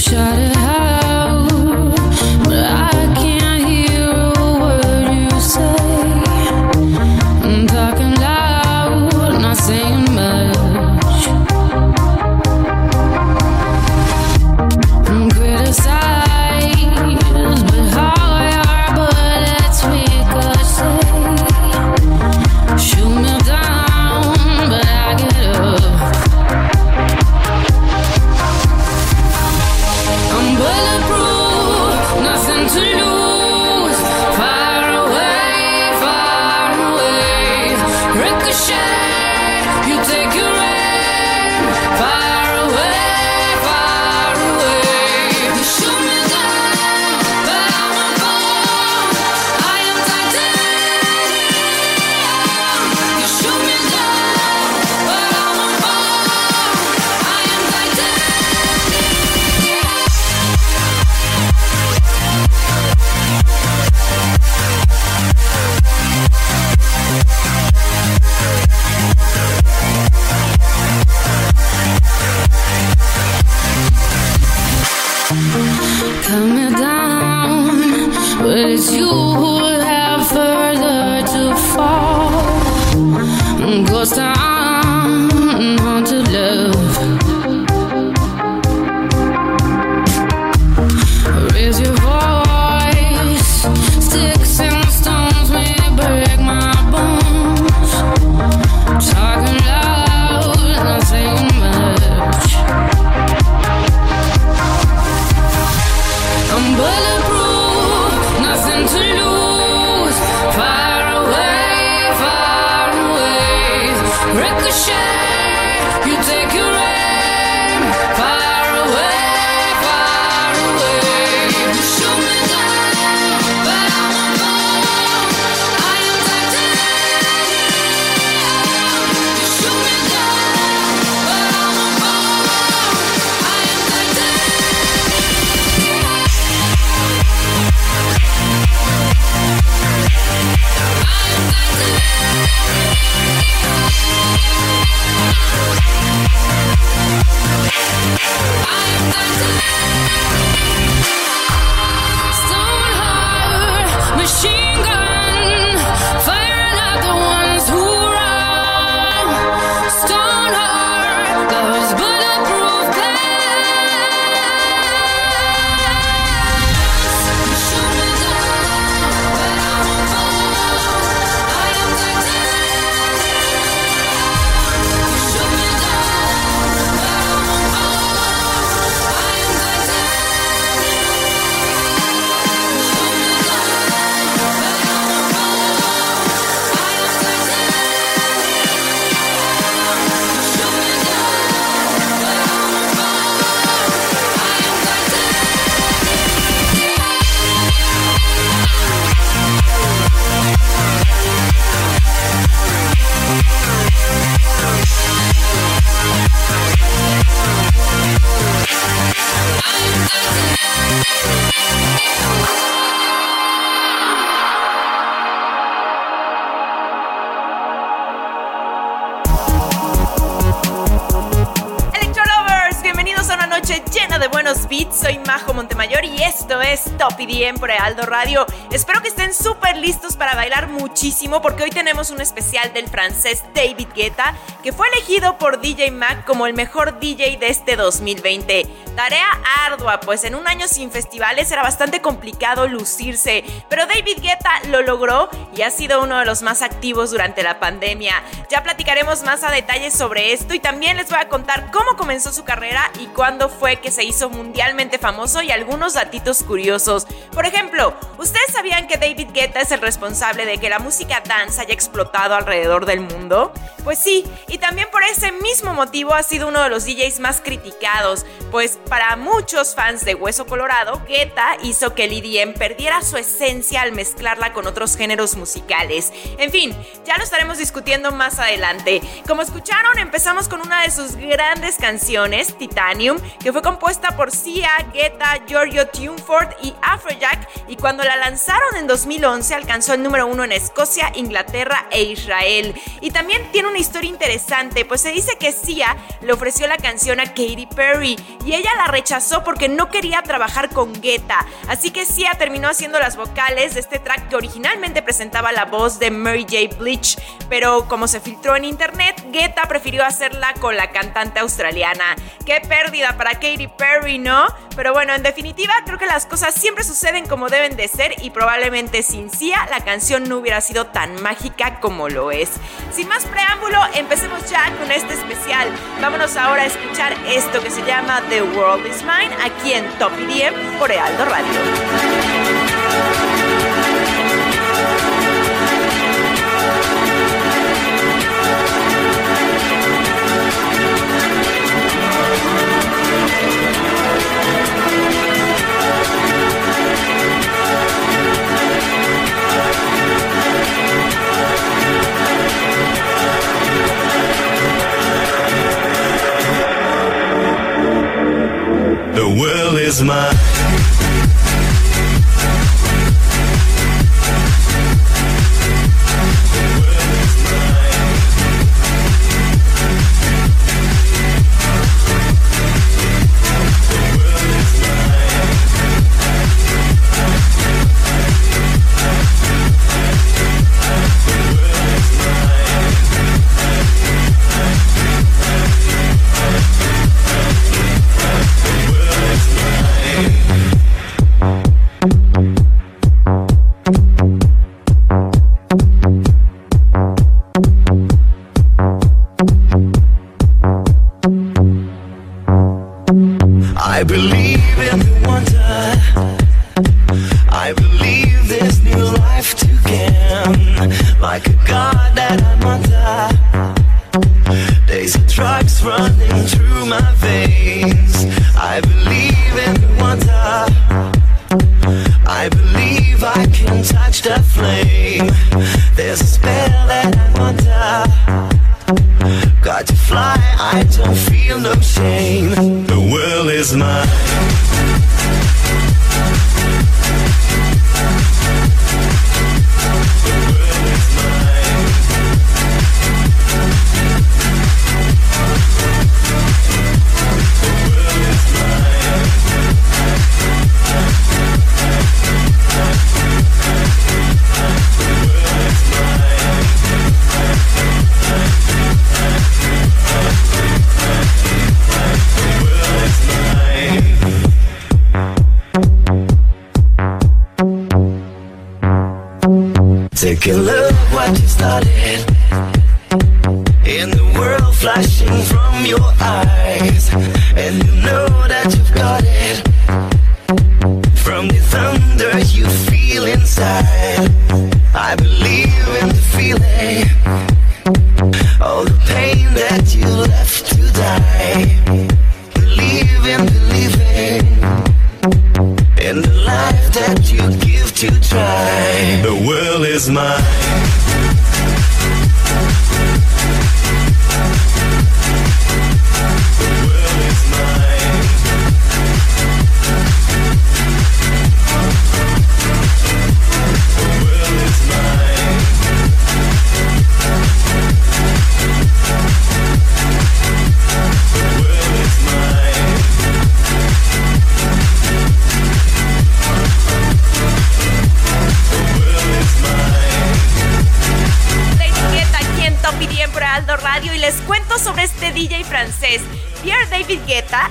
You shut it Richard de buenos beats, soy Majo Montemayor y esto es Top IDM por Aldo Radio. Espero que estén súper listos para bailar muchísimo porque hoy tenemos un especial del francés David Guetta que fue elegido por DJ Mac como el mejor DJ de este 2020. Tarea ardua, pues en un año sin festivales era bastante complicado lucirse, pero David Guetta lo logró y ha sido uno de los más activos durante la pandemia. Ya platicaremos más a detalle sobre esto y también les voy a contar cómo comenzó su carrera y cuándo fue que se hizo mundialmente famoso y algunos datitos curiosos. Por ejemplo, ¿ustedes sabían que David Guetta es el responsable de que la música dance haya explotado alrededor del mundo? Pues sí, y también por ese mismo motivo ha sido uno de los DJs más criticados, pues para muchos fans de Hueso Colorado, Guetta hizo que el EDM perdiera su esencia al mezclarla con otros géneros musicales. En fin, ya lo estaremos discutiendo más adelante. Como escucharon, empezamos con una de sus grandes canciones, Titanium, que fue compuesta por Sia, Guetta, Giorgio Tuneford y Afrojack, y cuando la lanzaron en 2011 alcanzó el número uno en Escocia, Inglaterra e Israel. Y también tiene una historia interesante, pues se dice que Sia le ofreció la canción a Katy Perry y ella la rechazó porque no quería trabajar con Guetta. Así que Sia terminó haciendo las vocales de este track que originalmente presentaba la voz de Mary J. Bleach, pero como se filtró en internet, Guetta prefirió hacerla con la cantante australiana. Qué pérdida para Katy Perry, ¿no? Pero bueno, en definitiva, creo que las cosas siempre suceden como deben de ser y probablemente sin Sia la canción no hubiera sido tan mágica como lo es. Sin más preámbulo, empecemos ya con este especial. Vámonos ahora a escuchar esto que se llama The World Is Mine aquí en Top IDM por Ealdo Radio. World is mine. Running through my veins. I believe in wonder. I believe I can touch the flame. There's a spell that I'm under. Got to fly, I don't feel no shame. The world is mine.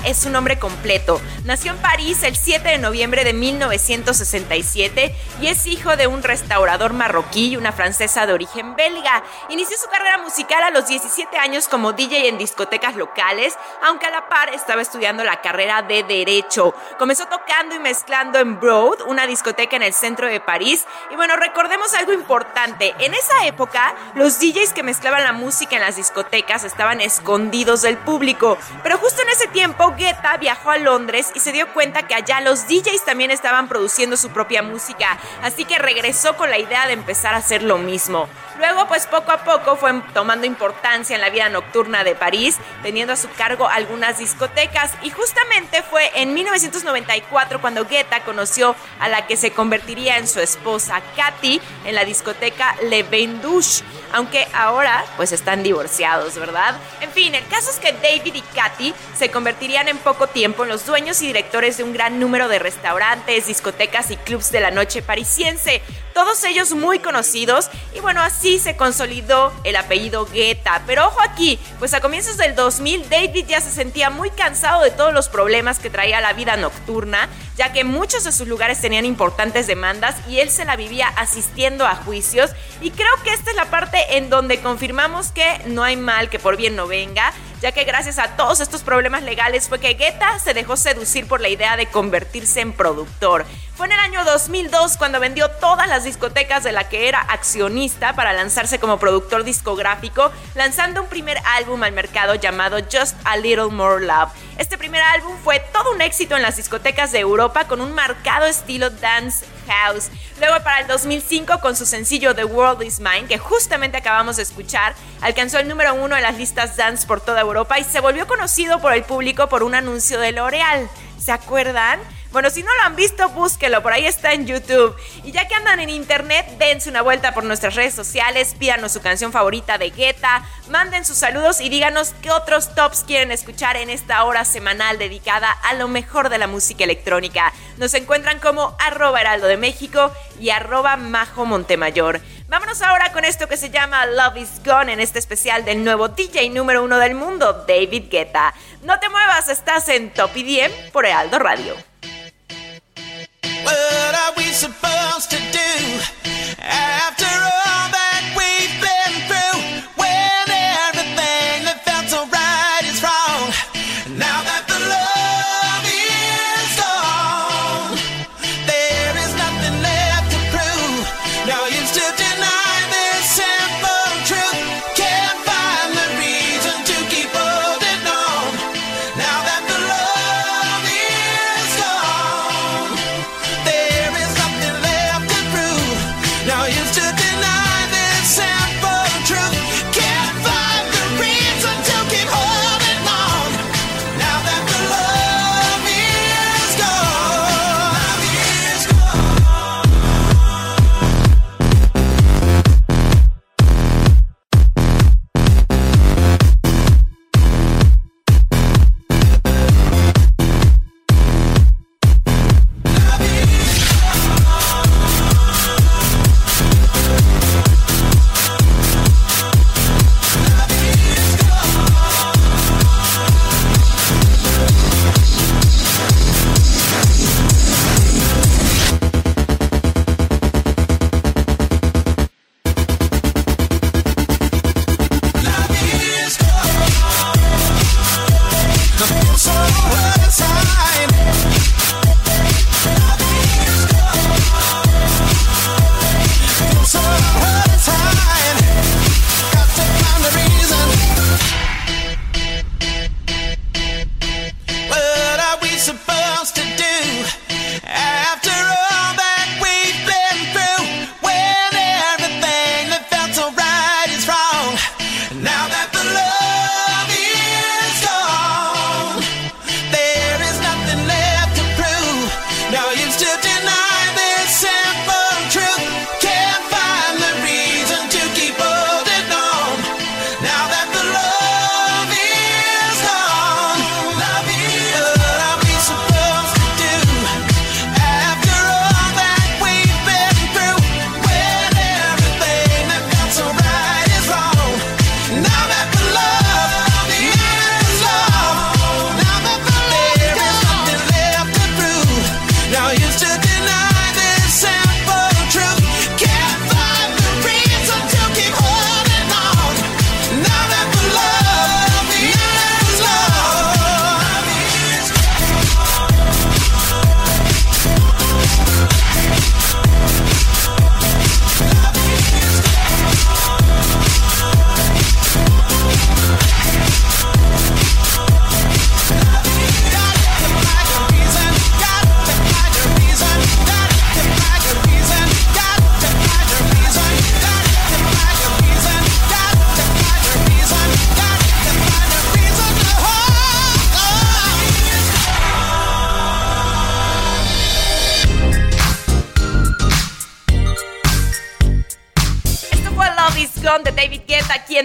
Es su nombre completo. Nació en París el 7 de noviembre de 1967 y es hijo de un restaurador marroquí y una francesa de origen belga. Inició su carrera musical a los 17 años como DJ en discotecas locales, aunque a la par estaba estudiando la carrera de Derecho. Comenzó tocando y mezclando en Broad, una discoteca en el centro de París. Y bueno, recordemos algo importante. En esa época, los DJs que mezclaban la música en las discotecas estaban escondidos del público. Pero justo en ese tiempo, Guetta viajó a Londres y se dio cuenta que allá los DJs también estaban produciendo su propia música, así que regresó con la idea de empezar a hacer lo mismo. Luego, pues poco a poco fue tomando importancia en la vida nocturna de París, teniendo a su cargo algunas discotecas y justamente fue en 1994 cuando Guetta conoció a la que se convertiría en su esposa, Katy, en la discoteca Le Bain Douche, aunque ahora pues están divorciados, ¿verdad? En fin, el caso es que David y Katy se convertirían en poco tiempo los dueños y directores de un gran número de restaurantes, discotecas y clubs de la noche parisiense, todos ellos muy conocidos. Y bueno, así se consolidó el apellido Guetta. Pero ojo aquí, pues a comienzos del 2000 David ya se sentía muy cansado de todos los problemas que traía la vida nocturna, ya que muchos de sus lugares tenían importantes demandas y él se la vivía asistiendo a juicios. Y creo que esta es la parte en donde confirmamos que no hay mal que por bien no venga, ya que gracias a todos estos problemas legales fue que Guetta se dejó seducir por la idea de convertirse en productor. Fue en el año 2002 cuando vendió todas las discotecas de la que era accionista para lanzarse como productor discográfico, lanzando un primer álbum al mercado llamado Just a Little More Love. Este primer álbum fue todo un éxito en las discotecas de Europa con un marcado estilo dance house. Luego para el 2005 con su sencillo The World Is Mine, que justamente acabamos de escuchar, alcanzó el número uno en las listas dance por toda Europa y se volvió conocido por el público por un anuncio de L'Oreal. ¿Se acuerdan? Bueno, si no lo han visto, búsquelo, por ahí está en YouTube. Y ya que andan en internet, dense una vuelta por nuestras redes sociales, pídanos su canción favorita de Guetta, manden sus saludos y díganos qué otros tops quieren escuchar en esta hora semanal dedicada a lo mejor de la música electrónica. Nos encuentran como arroba heraldo de México y arroba majo Montemayor. Vámonos ahora con esto que se llama Love is Gone en este especial del nuevo DJ número uno del mundo, David Guetta. No te muevas, estás en Top IDM por Heraldo Radio. What are we supposed to do? After all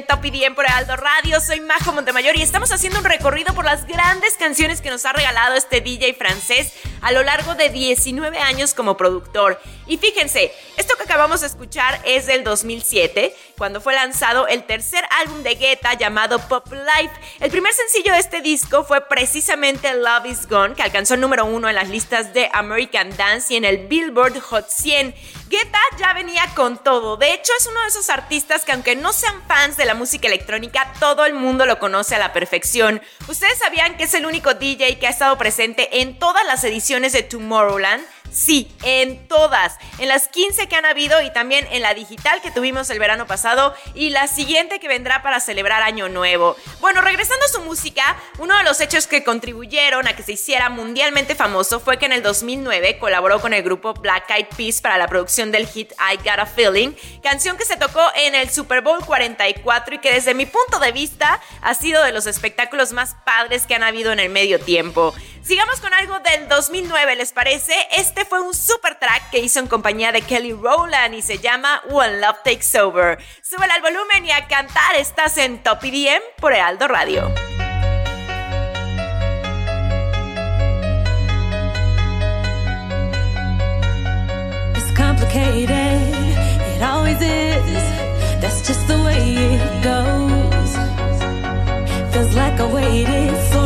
en Top IDM por Aldo Radio. Soy Majo Montemayor y estamos haciendo un recorrido por las grandes canciones que nos ha regalado este DJ francés a lo largo de 19 años como productor. Y fíjense, esto que acabamos de escuchar es del 2007, cuando fue lanzado el tercer álbum de Guetta llamado Pop Life. El primer sencillo de este disco fue precisamente Love Is Gone, que alcanzó el número uno en las listas de American Dance y en el Billboard Hot 100. Guetta ya venía con todo. De hecho, es uno de esos artistas que aunque no sean fans de la música electrónica, todo el mundo lo conoce a la perfección. ¿Ustedes sabían que es el único DJ que ha estado presente en todas las ediciones de Tomorrowland? Sí, en todas. En las 15 que han habido y también en la digital que tuvimos el verano pasado y la siguiente que vendrá para celebrar Año Nuevo. Bueno, regresando a su música, uno de los hechos que contribuyeron a que se hiciera mundialmente famoso fue que en el 2009 colaboró con el grupo Black Eyed Peas para la producción del hit I Got a Feeling, canción que se tocó en el Super Bowl 44 y que desde mi punto de vista ha sido de los espectáculos más padres que han habido en el medio tiempo. Sigamos con algo del 2009, ¿les parece? Este fue un super track que hizo en compañía de Kelly Rowland y se llama One Love Takes Over. Súbele al volumen y a cantar, estás en Top EDM por Heraldo Radio. Just the way it goes. Feels like I waited for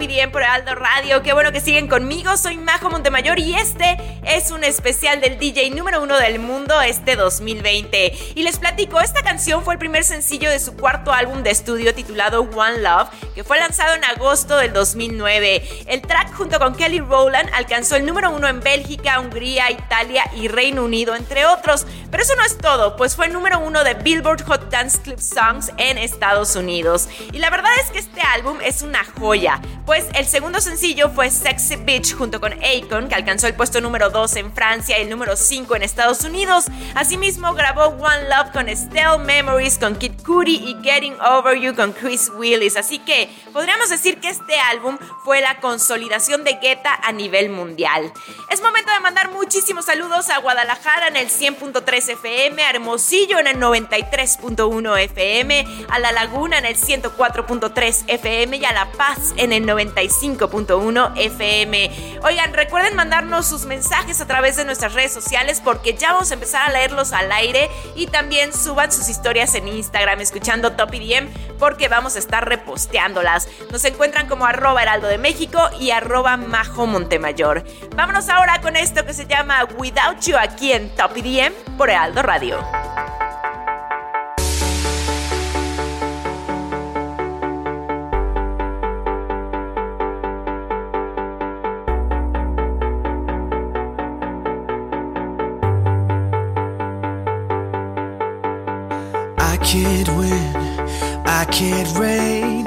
EDM por Aldo Radio. Qué bueno que siguen conmigo. Soy Majo Montemayor y este es un especial del DJ número uno del mundo este 2020. Y les platico, esta canción fue el primer sencillo de su cuarto álbum de estudio titulado One Love, que fue lanzado en agosto del 2009. El track junto con Kelly Rowland alcanzó el número uno en Bélgica, Hungría, Italia y Reino Unido, entre otros. Pero eso no es todo, pues fue el número uno de Billboard Hot Dance Club Songs en Estados Unidos. Y la verdad es que este álbum es una joya, pues el segundo sencillo fue Sexy Bitch junto con Akon, que alcanzó el puesto número 2 en Francia y el número 5 en Estados Unidos. Asimismo, grabó One Love con Estelle Memories con Kid Cudi y Getting Over You con Chris Willis. Así que podríamos decir que este álbum fue la consolidación de Guetta a nivel mundial. Es momento de mandar muchísimos saludos a Guadalajara en el 100.3 FM, a Hermosillo en el 93.1 FM, a La Laguna en el 104.3 FM y a La Paz en el 95.1 FM. Oigan, recuerden mandarnos sus mensajes a través de nuestras redes sociales porque ya vamos a empezar a leerlos al aire y también suban sus historias en Instagram escuchando Top IDM porque vamos a estar Nos encuentran como arroba heraldo de México y arroba majo Montemayor. Vámonos ahora con esto que se llama Without You aquí en Top por Heraldo Radio. can't win, I can't reign.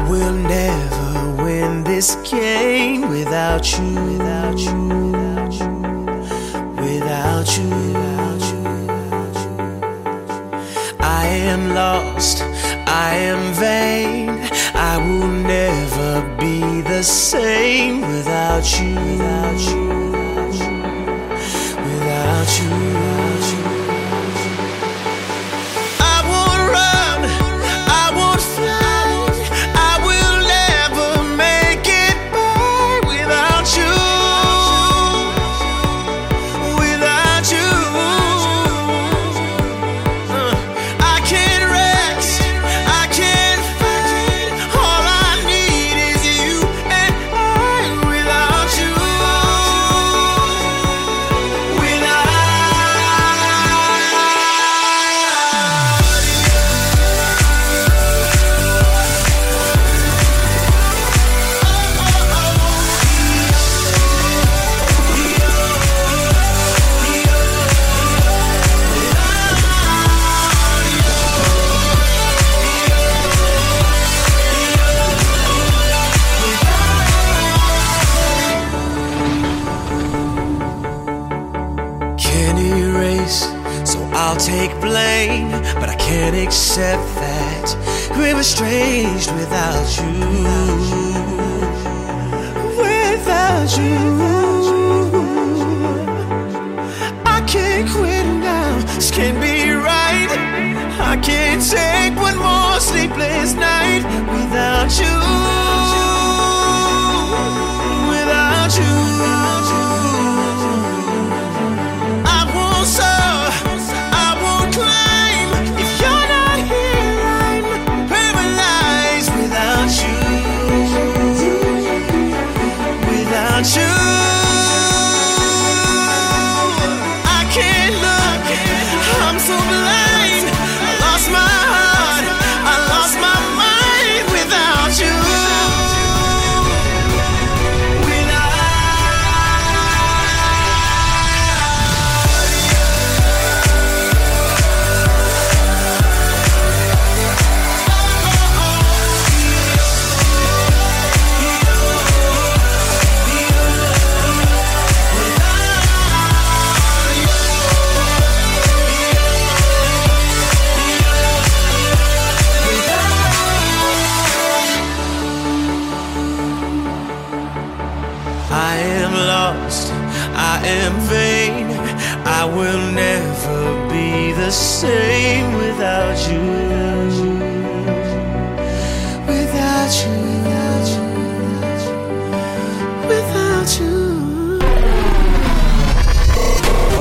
I will never win this game without you, without you, without you, without you, without you. I am lost, I am vain. I will never be the same without you, without you, without you. Without you.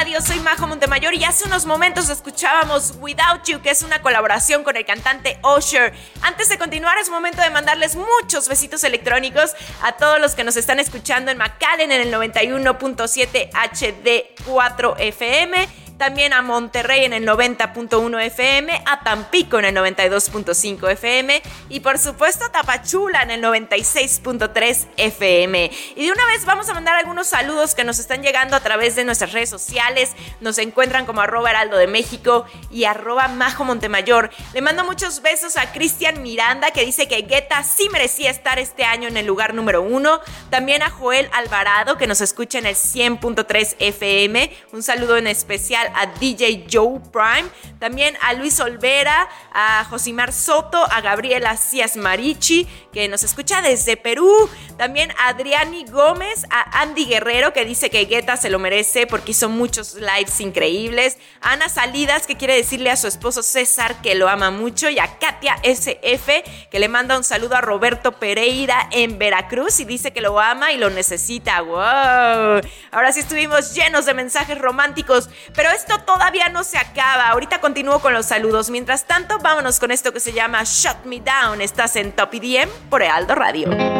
Radio. Soy Majo Montemayor y hace unos momentos escuchábamos Without You, que es una colaboración con el cantante Usher. Antes de continuar, es momento de mandarles muchos besitos electrónicos a todos los que nos están escuchando en McAllen en el 91.7 HD4 FM también a Monterrey en el 90.1 FM, a Tampico en el 92.5 FM y por supuesto a Tapachula en el 96.3 FM. Y de una vez vamos a mandar algunos saludos que nos están llegando a través de nuestras redes sociales. Nos encuentran como arroba heraldo de México y arroba majo Montemayor. Le mando muchos besos a Cristian Miranda que dice que Guetta sí merecía estar este año en el lugar número uno. También a Joel Alvarado que nos escucha en el 100.3 FM. Un saludo en especial a DJ Joe Prime, también a Luis Olvera, a Josimar Soto, a Gabriela Cias Marichi, que nos escucha desde Perú, también Adriani Gómez, a Andy Guerrero, que dice que Guetta se lo merece porque hizo muchos lives increíbles, Ana Salidas, que quiere decirle a su esposo César que lo ama mucho, y a Katia SF, que le manda un saludo a Roberto Pereira en Veracruz y dice que lo ama y lo necesita. ¡Wow! Ahora sí estuvimos llenos de mensajes románticos, pero esto todavía no se acaba. Ahorita continúo con los saludos. Mientras tanto, vámonos con esto que se llama Shut Me Down. Estás en Top EDM por Ealdo Radio.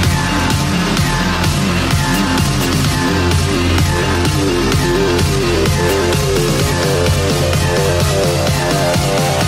Thank you.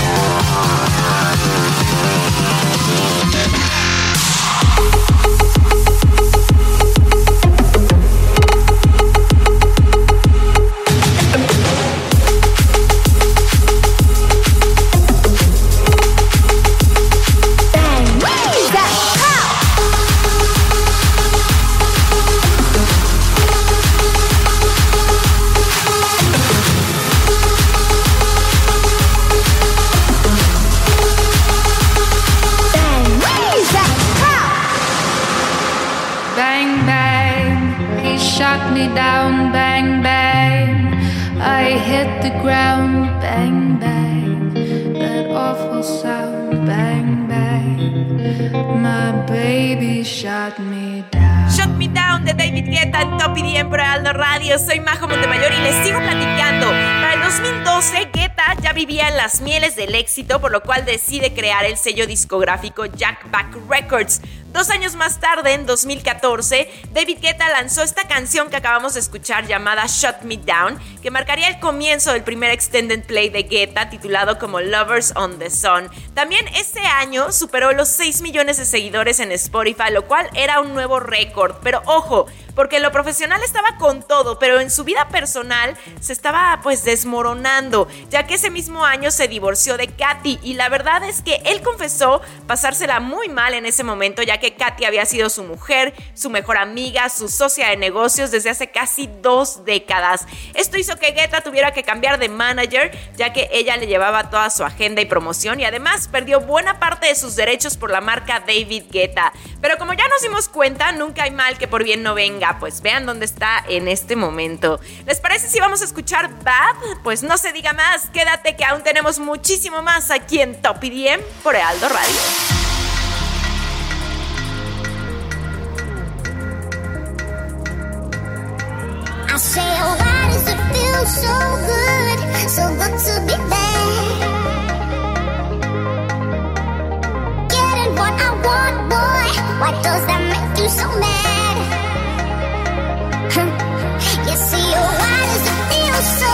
Shut Me Down de David Guetta en Top EDM por Aldo Radio. Soy Majo Montemayor y les sigo platicando. Para el 2012, Guetta ya vivía en las mieles del éxito, por lo cual decide crear el sello discográfico Jack Back Records. Dos años más tarde, en 2014, David Guetta lanzó esta canción que acabamos de escuchar llamada Shut Me Down, que marcaría el comienzo del primer extended play de Guetta titulado como Lovers on the Sun. También ese año superó los 6 millones de seguidores en Spotify, lo cual era un nuevo récord. Pero ojo, porque en lo profesional estaba con todo, pero en su vida personal se estaba pues desmoronando, ya que ese mismo año se divorció de Katy y la verdad es que él confesó pasársela muy mal en ese momento, ya que Katy había sido su mujer, su mejor amiga, su socia de negocios desde hace casi dos décadas. Esto hizo que Guetta tuviera que cambiar de manager, ya que ella le llevaba toda su agenda y promoción y además perdió buena parte de sus derechos por la marca David Guetta. Pero como ya nos dimos cuenta, nunca hay mal que por bien no venga, pues vean dónde está en este momento. ¿Les parece si vamos a escuchar Bad? Pues no se diga más, quédate que aún tenemos muchísimo más aquí en Top IDM por Aldo Radio. Why does that make you so mad? you see, why does it feel so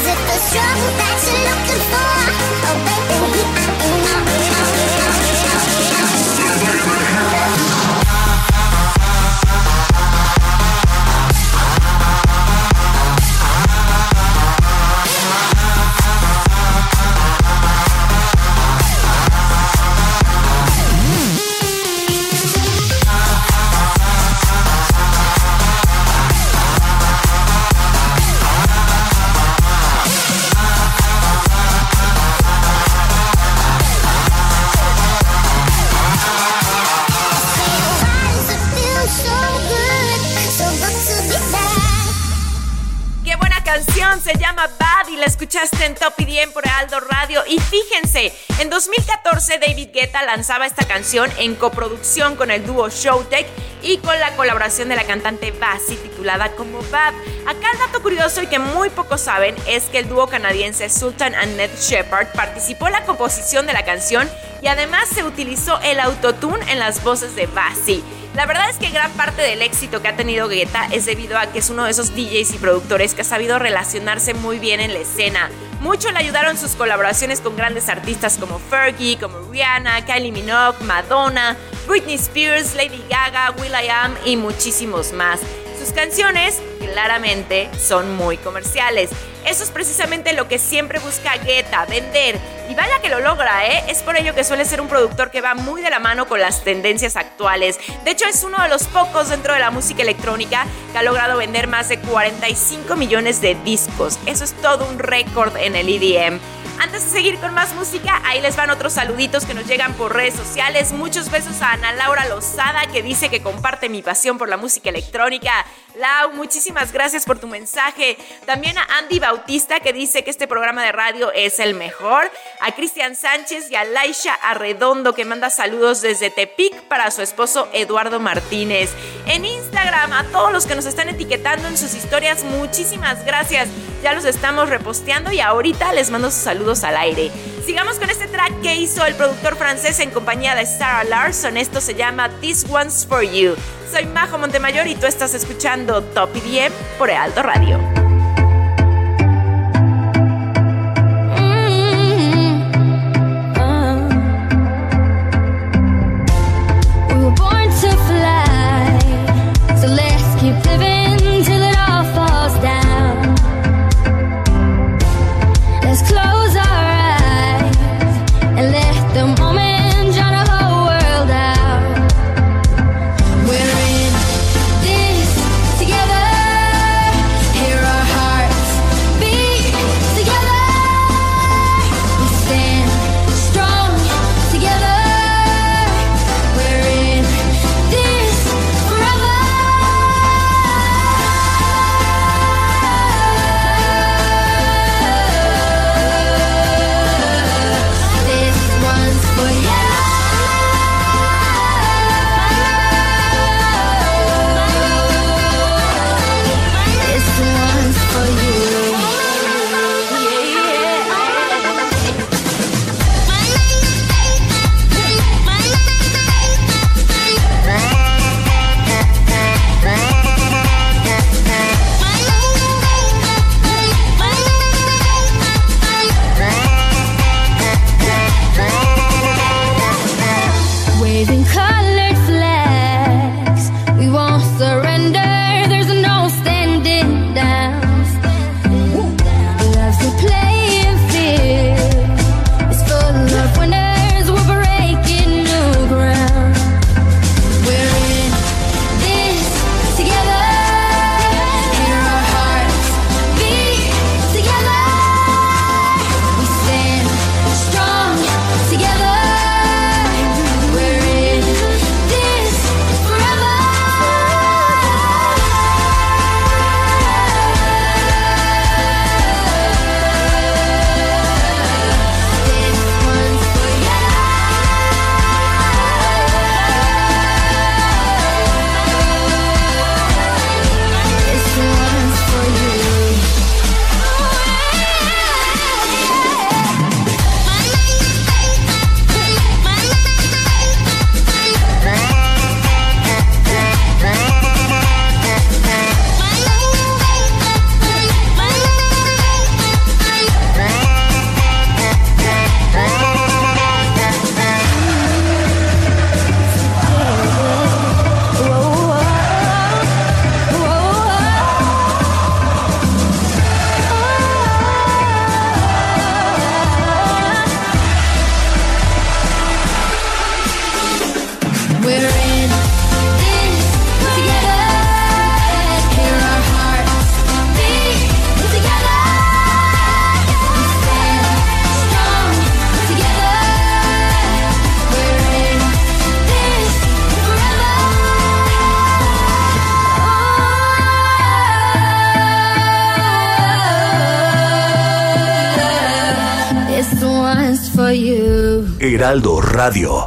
Is it the struggle that you're looking for? Oh, baby. Y fíjense, en 2014 David Guetta lanzaba esta canción en coproducción con el dúo Showtech y con la colaboración de la cantante Bassi titulada como Bad. Acá el dato curioso y que muy pocos saben es que el dúo canadiense Sultan and Ned Shepard participó en la composición de la canción y además se utilizó el autotune en las voces de Bassi. La verdad es que gran parte del éxito que ha tenido Guetta es debido a que es uno de esos DJs y productores que ha sabido relacionarse muy bien en la escena. Mucho le ayudaron sus colaboraciones con grandes artistas como Fergie, como Rihanna, Kylie Minogue, Madonna, Britney Spears, Lady Gaga, will.i.am y muchísimos más. Sus canciones claramente son muy comerciales. Eso es precisamente lo que siempre busca Guetta, vender. Y vaya que lo logra, ¿eh? Es por ello que suele ser un productor que va muy de la mano con las tendencias actuales. De hecho, es uno de los pocos dentro de la música electrónica que ha logrado vender más de 45 millones de discos. Eso es todo un récord en el EDM. Antes de seguir con más música, ahí les van otros saluditos que nos llegan por redes sociales. Muchos besos a Ana Laura Lozada que dice que comparte mi pasión por la música electrónica. Lau, muchísimas gracias por tu mensaje. También a Andy Bautista que dice que este programa de radio es el mejor. A Cristian Sánchez y a Laisha Arredondo que manda saludos desde Tepic para su esposo Eduardo Martínez. En Instagram, a todos los que nos están etiquetando en sus historias, muchísimas gracias. Ya los estamos reposteando y ahorita les mando sus saludos al aire. Sigamos con este track que hizo el productor francés en compañía de Sarah Larson. Esto se llama This One's For You. Soy Majo Montemayor y tú estás escuchando Top IDM por Alto Radio.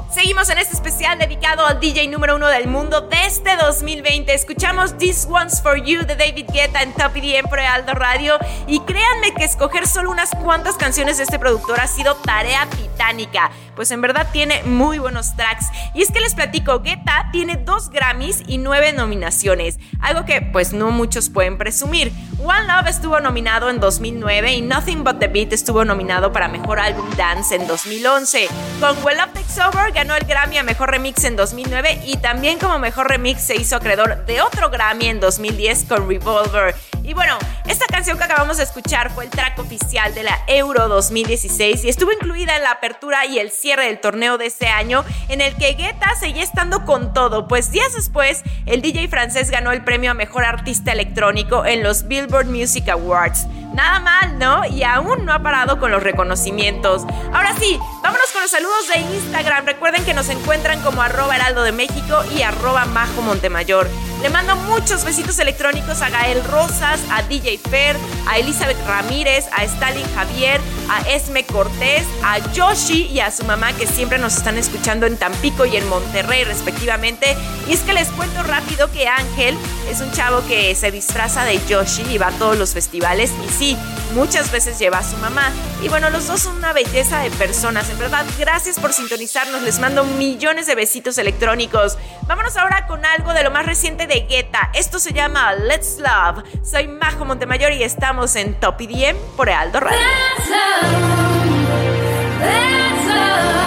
Seguimos en este especial dedicado al DJ número uno del mundo de este 2020. Escuchamos This One's For You de David Guetta en Top EDM por Heraldo Radio. Y créanme que escoger solo unas cuantas canciones de este productor ha sido tarea titánica pues en verdad tiene muy buenos tracks. Y es que les platico, Guetta tiene dos Grammys y nueve nominaciones, algo que pues no muchos pueden presumir. One Love estuvo nominado en 2009 y Nothing But The Beat estuvo nominado para Mejor Álbum Dance en 2011. Con Well Up Takes Over ganó el Grammy a Mejor Remix en 2009 y también como Mejor Remix se hizo acreedor de otro Grammy en 2010 con Revolver. Y bueno, esta canción que acabamos de escuchar fue el track oficial de la Euro 2016 y estuvo incluida en la apertura y el cierre del torneo de ese año en el que Guetta seguía estando con todo, pues días después el DJ francés ganó el premio a Mejor Artista Electrónico en los Billboard Music Awards. Nada mal, ¿no? Y aún no ha parado con los reconocimientos. Ahora sí, vámonos con los saludos de Instagram. Recuerden que nos encuentran como arroba heraldo de México y arroba majo Montemayor. Le mando muchos besitos electrónicos a Gael Rosas, a DJ Fer, a Elizabeth Ramírez, a Stalin Javier, a Esme Cortés, a Yoshi y a su mamá que siempre nos están escuchando en Tampico y en Monterrey respectivamente. Y es que les cuento rápido que Ángel es un chavo que se disfraza de Yoshi y va a todos los festivales muchas veces lleva a su mamá. Y bueno, los dos son una belleza de personas, en verdad. Gracias por sintonizarnos, les mando millones de besitos electrónicos. Vámonos ahora con algo de lo más reciente de Guetta. Esto se llama Let's Love. Soy Majo Montemayor y estamos en Top IDM por Aldo Radio. estrenó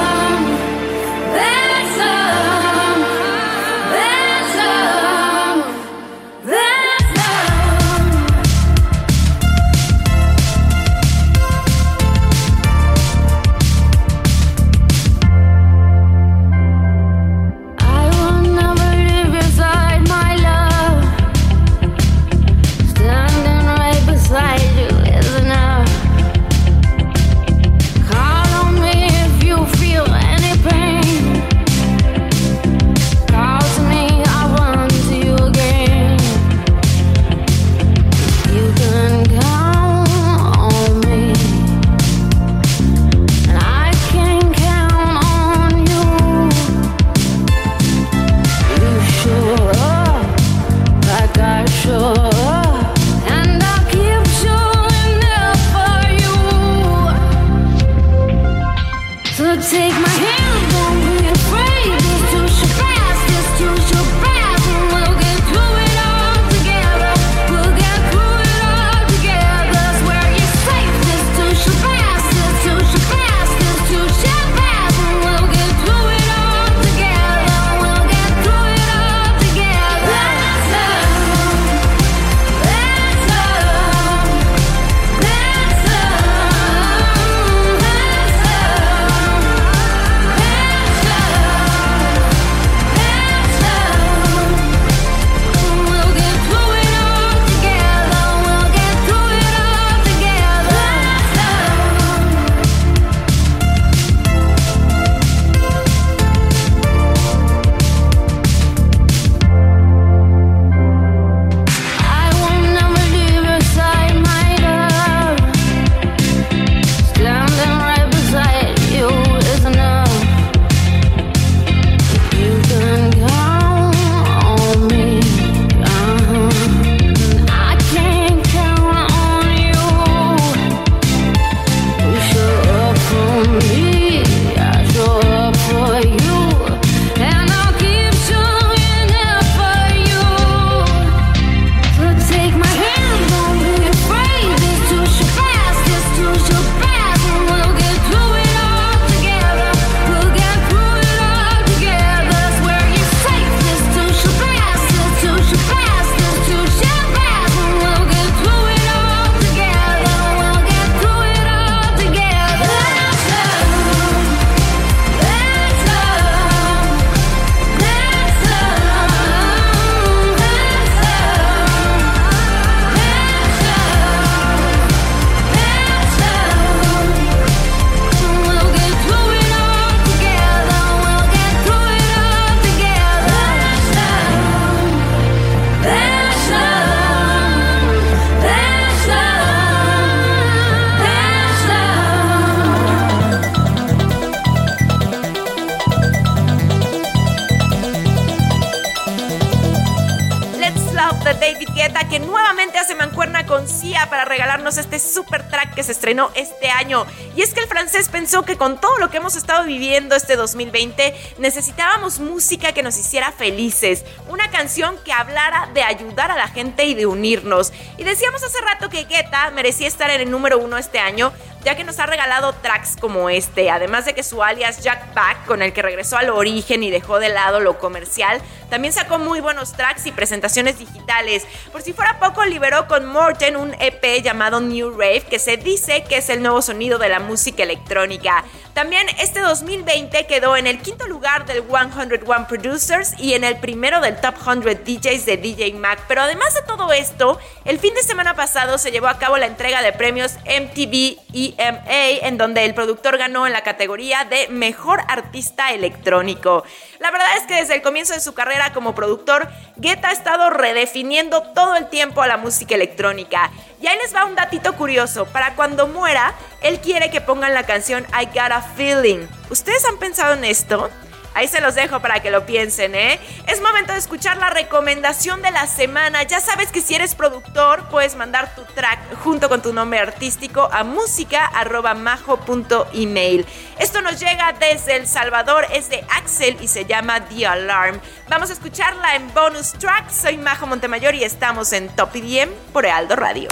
pensó que con todo lo que hemos estado viviendo este 2020, necesitábamos música que nos hiciera felices, una canción que hablara de ayudar a la gente y de unirnos. Y decíamos hace rato que Guetta merecía estar en el número uno este año, ya que nos ha regalado tracks como este, además de que su alias Jack Back, con el que regresó al origen y dejó de lado lo comercial, también sacó muy buenos tracks y presentaciones digitales. Por si fuera poco, liberó con Morten un EP llamado New Rave, que se dice que es el nuevo sonido de la música electrónica. También este 2020 quedó en el quinto lugar del 101 Producers y en el primero del Top 100 DJs de DJ Mac. Pero además de todo esto, el fin de semana pasado se llevó a cabo la entrega de premios MTV EMA, en donde el productor ganó en la categoría de Mejor Artista Electrónico. La verdad es que desde el comienzo de su carrera como productor, Guetta ha estado redefiniendo todo el tiempo a la música electrónica. Y ahí les va un datito curioso, para cuando muera, él quiere que pongan la canción I Got a Feeling. ¿Ustedes han pensado en esto? Ahí se los dejo para que lo piensen, ¿eh? Es momento de escuchar la recomendación de la semana. Ya sabes que si eres productor, puedes mandar tu track junto con tu nombre artístico a música.majo.email. Esto nos llega desde El Salvador, es de Axel y se llama The Alarm. Vamos a escucharla en bonus track. Soy Majo Montemayor y estamos en Top IDM por Ealdo Radio.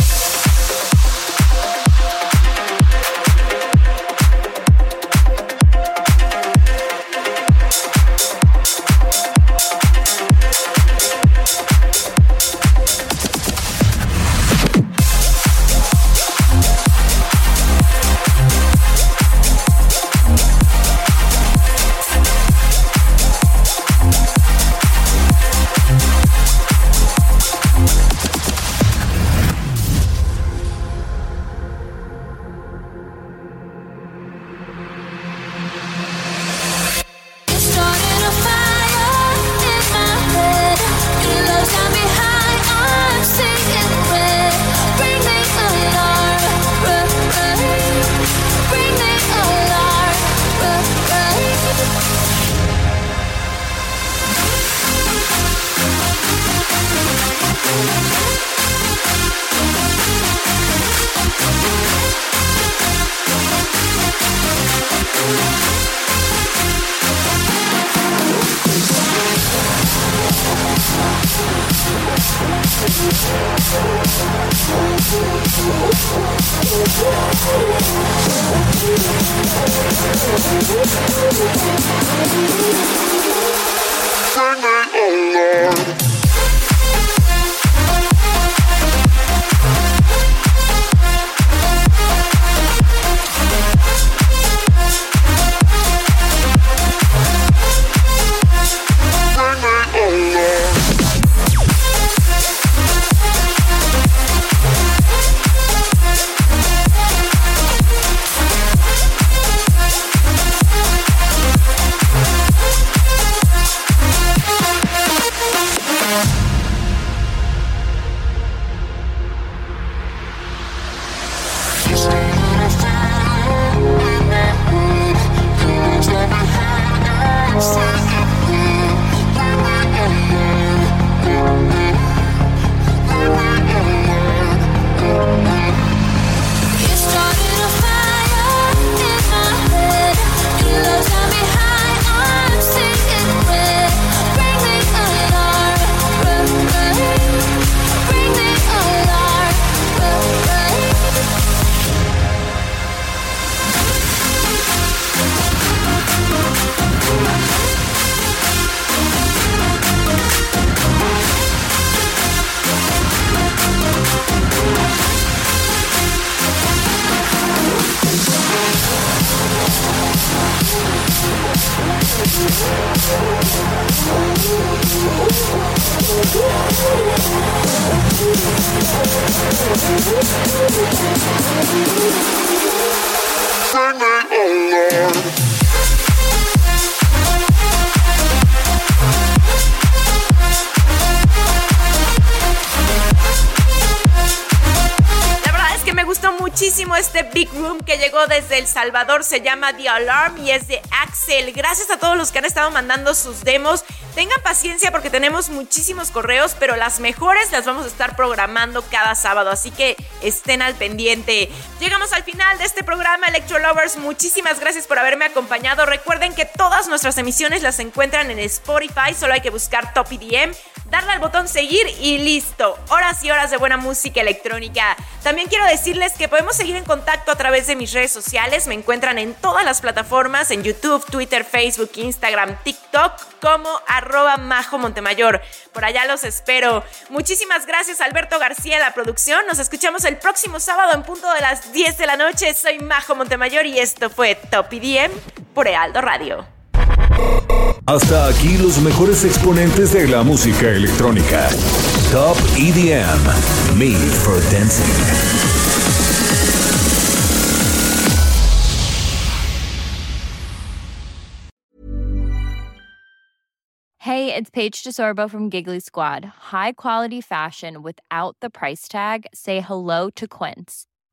Salvador. Se llama The Alarm y es de Axel. Gracias a todos los que han estado mandando sus demos. Tengan paciencia porque tenemos muchísimos correos, pero las mejores las vamos a estar programando cada sábado. Así que estén al pendiente. Llegamos al final de este programa Electro Lovers. Muchísimas gracias por haberme acompañado. Recuerden que todas nuestras emisiones las encuentran en Spotify. Solo hay que buscar Top EDM darle al botón seguir y listo. Horas y horas de buena música electrónica. También quiero decirles que podemos seguir en contacto a través de mis redes sociales. Me encuentran en todas las plataformas, en YouTube, Twitter, Facebook, Instagram, TikTok, como arroba Majo Montemayor. Por allá los espero. Muchísimas gracias Alberto García en la producción. Nos escuchamos el próximo sábado en punto de las 10 de la noche. Soy Majo Montemayor y esto fue Top IDM por Ealdo Radio. Hasta aquí los mejores exponentes de la música electrónica. Top EDM, Made for Dancing. Hey, it's Paige DeSorbo from Giggly Squad. High quality fashion without the price tag. Say hello to Quince.